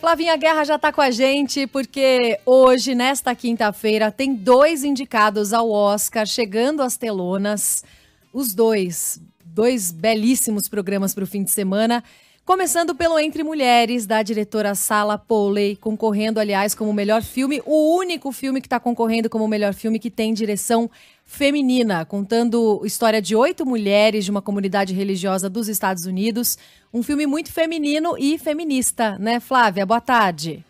Flavinha Guerra já está com a gente porque hoje, nesta quinta-feira, tem dois indicados ao Oscar chegando às telonas. Os dois, dois belíssimos programas para o fim de semana. Começando pelo Entre Mulheres, da diretora Sala Polley, concorrendo, aliás, como melhor filme, o único filme que está concorrendo como melhor filme que tem direção feminina, contando a história de oito mulheres de uma comunidade religiosa dos Estados Unidos. Um filme muito feminino e feminista, né, Flávia? Boa tarde.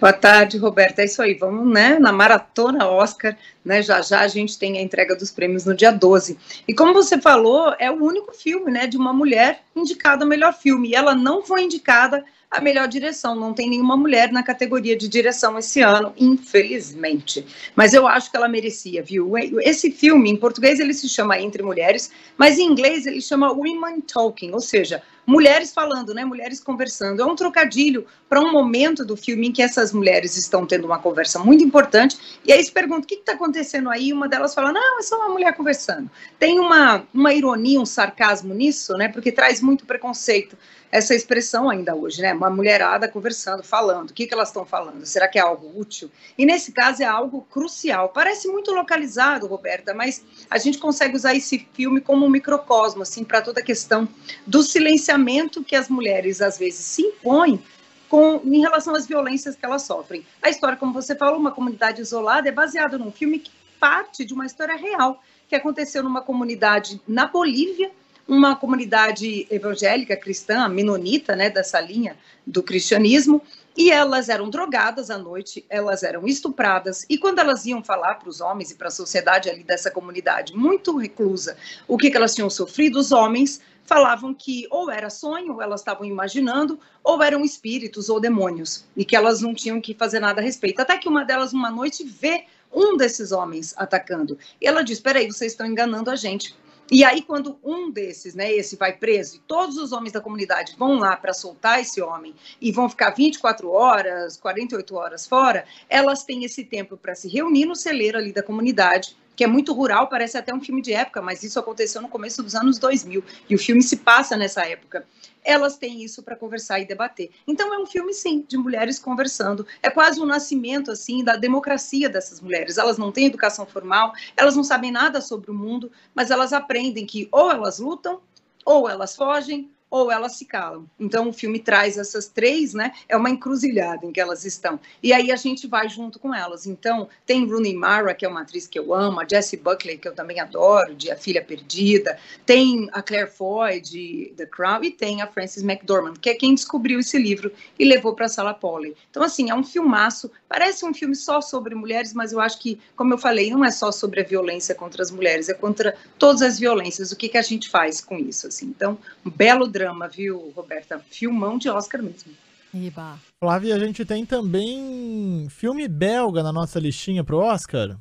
Boa tarde, Roberta. É isso aí, vamos né, na maratona Oscar, né? Já já a gente tem a entrega dos prêmios no dia 12. E como você falou, é o único filme né, de uma mulher indicada melhor filme. E ela não foi indicada a melhor direção. Não tem nenhuma mulher na categoria de direção esse ano, infelizmente. Mas eu acho que ela merecia, viu? Esse filme, em português, ele se chama Entre Mulheres, mas em inglês ele chama Women Talking, ou seja, mulheres falando, né? Mulheres conversando. É um trocadilho para um momento do filme em que essas mulheres estão tendo uma conversa muito importante. E aí se pergunta o que está acontecendo aí. Uma delas fala: não, é só uma mulher conversando. Tem uma, uma ironia, um sarcasmo nisso, né? Porque traz muito preconceito essa expressão ainda hoje, né? Uma mulherada conversando, falando. O que, que elas estão falando? Será que é algo útil? E nesse caso é algo crucial. Parece muito localizado, Roberta, mas a gente consegue usar esse filme como um microcosmo, assim, para toda a questão do silenciamento que as mulheres às vezes se impõem com, em relação às violências que elas sofrem. A história, como você falou, uma comunidade isolada, é baseada num filme que parte de uma história real que aconteceu numa comunidade na Bolívia uma comunidade evangélica cristã, menonita, né, dessa linha do cristianismo, e elas eram drogadas à noite, elas eram estupradas, e quando elas iam falar para os homens e para a sociedade ali dessa comunidade muito reclusa, o que, que elas tinham sofrido, os homens falavam que ou era sonho, ou elas estavam imaginando, ou eram espíritos ou demônios, e que elas não tinham que fazer nada a respeito. Até que uma delas, uma noite, vê um desses homens atacando. E ela diz: Peraí, vocês estão enganando a gente. E aí, quando um desses, né, esse vai preso, e todos os homens da comunidade vão lá para soltar esse homem e vão ficar 24 horas, 48 horas fora, elas têm esse tempo para se reunir no celeiro ali da comunidade, que é muito rural, parece até um filme de época, mas isso aconteceu no começo dos anos 2000, e o filme se passa nessa época elas têm isso para conversar e debater. Então é um filme sim de mulheres conversando. É quase um nascimento assim da democracia dessas mulheres. Elas não têm educação formal, elas não sabem nada sobre o mundo, mas elas aprendem que ou elas lutam ou elas fogem ou elas se calam. Então o filme traz essas três, né? É uma encruzilhada em que elas estão. E aí a gente vai junto com elas. Então tem Rooney Mara, que é uma atriz que eu amo, a Jessie Buckley, que eu também adoro, de A Filha Perdida, tem a Claire Foy de The Crown e tem a Frances McDormand, que é quem descobriu esse livro e levou para a Sala Polly. Então assim, é um filmaço. Parece um filme só sobre mulheres, mas eu acho que, como eu falei, não é só sobre a violência contra as mulheres, é contra todas as violências. O que que a gente faz com isso assim? Então, um belo drama drama, viu, Roberta? Filmão de Oscar mesmo. Iba. Flávia, a gente tem também filme belga na nossa listinha pro Oscar?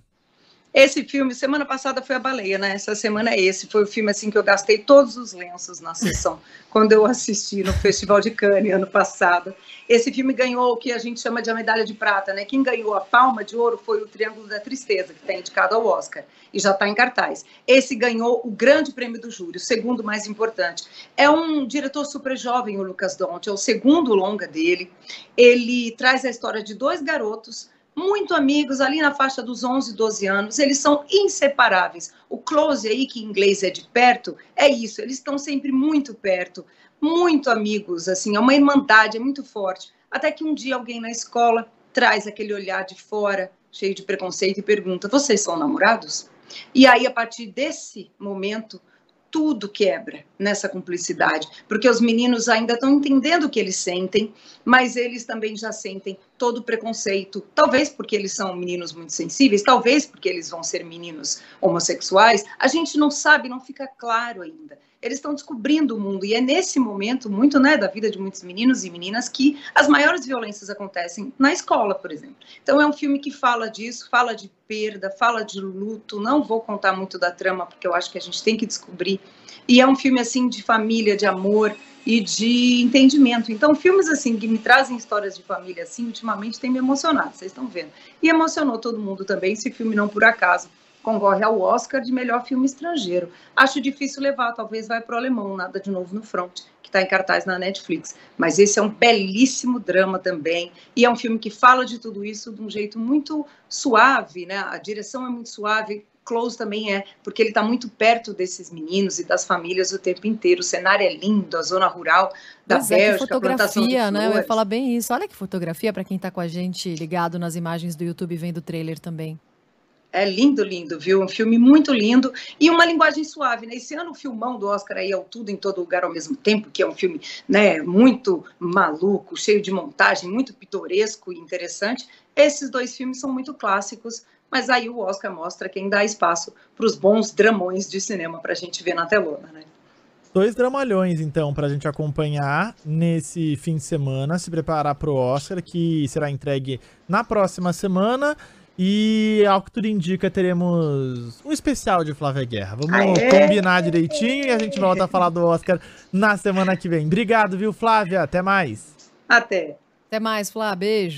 Esse filme, semana passada foi a baleia, né? Essa semana é esse. Foi o filme assim que eu gastei todos os lenços na sessão, quando eu assisti no Festival de Cannes ano passado. Esse filme ganhou o que a gente chama de a medalha de prata, né? Quem ganhou a palma de ouro foi o Triângulo da Tristeza, que está indicado ao Oscar e já está em cartaz. Esse ganhou o grande prêmio do júri, o segundo mais importante. É um diretor super jovem, o Lucas Dont, é o segundo longa dele. Ele traz a história de dois garotos muito amigos, ali na faixa dos 11, 12 anos, eles são inseparáveis. O close aí, que em inglês é de perto, é isso, eles estão sempre muito perto. muito amigos, assim, é uma irmandade, é muito forte. Até que um dia alguém na escola traz aquele olhar de fora, cheio de preconceito, e pergunta: vocês são namorados? E aí, a partir desse momento, tudo quebra nessa cumplicidade, porque os meninos ainda estão entendendo o que eles sentem, mas eles também já sentem todo o preconceito, talvez porque eles são meninos muito sensíveis, talvez porque eles vão ser meninos homossexuais, a gente não sabe, não fica claro ainda eles estão descobrindo o mundo. E é nesse momento, muito né, da vida de muitos meninos e meninas, que as maiores violências acontecem na escola, por exemplo. Então é um filme que fala disso, fala de perda, fala de luto. Não vou contar muito da trama, porque eu acho que a gente tem que descobrir. E é um filme assim de família, de amor e de entendimento. Então, filmes assim que me trazem histórias de família assim, ultimamente tem me emocionado, vocês estão vendo. E emocionou todo mundo também, esse filme não por acaso concorre ao Oscar de melhor filme estrangeiro. Acho difícil levar, talvez vai para o alemão, nada de novo no front, que está em cartaz na Netflix. Mas esse é um belíssimo drama também, e é um filme que fala de tudo isso de um jeito muito suave, né? A direção é muito suave, Close também é, porque ele está muito perto desses meninos e das famílias o tempo inteiro. O cenário é lindo, a zona rural da pois Bélgica, é, fotografia, né? Eu ia falar bem isso. Olha que fotografia para quem está com a gente ligado nas imagens do YouTube vendo o trailer também. É lindo, lindo, viu? Um filme muito lindo e uma linguagem suave, né? Esse ano o filmão do Oscar aí é o Tudo em Todo Lugar ao mesmo tempo, que é um filme, né, muito maluco, cheio de montagem, muito pitoresco e interessante. Esses dois filmes são muito clássicos, mas aí o Oscar mostra quem dá espaço para os bons dramões de cinema para a gente ver na telona, né? Dois dramalhões, então, para a gente acompanhar nesse fim de semana, se preparar para o Oscar, que será entregue na próxima semana. E ao que tudo indica, teremos um especial de Flávia Guerra. Vamos Aê! combinar direitinho e a gente volta a falar do Oscar na semana que vem. Obrigado, viu, Flávia? Até mais. Até. Até mais, Flávia. Beijo.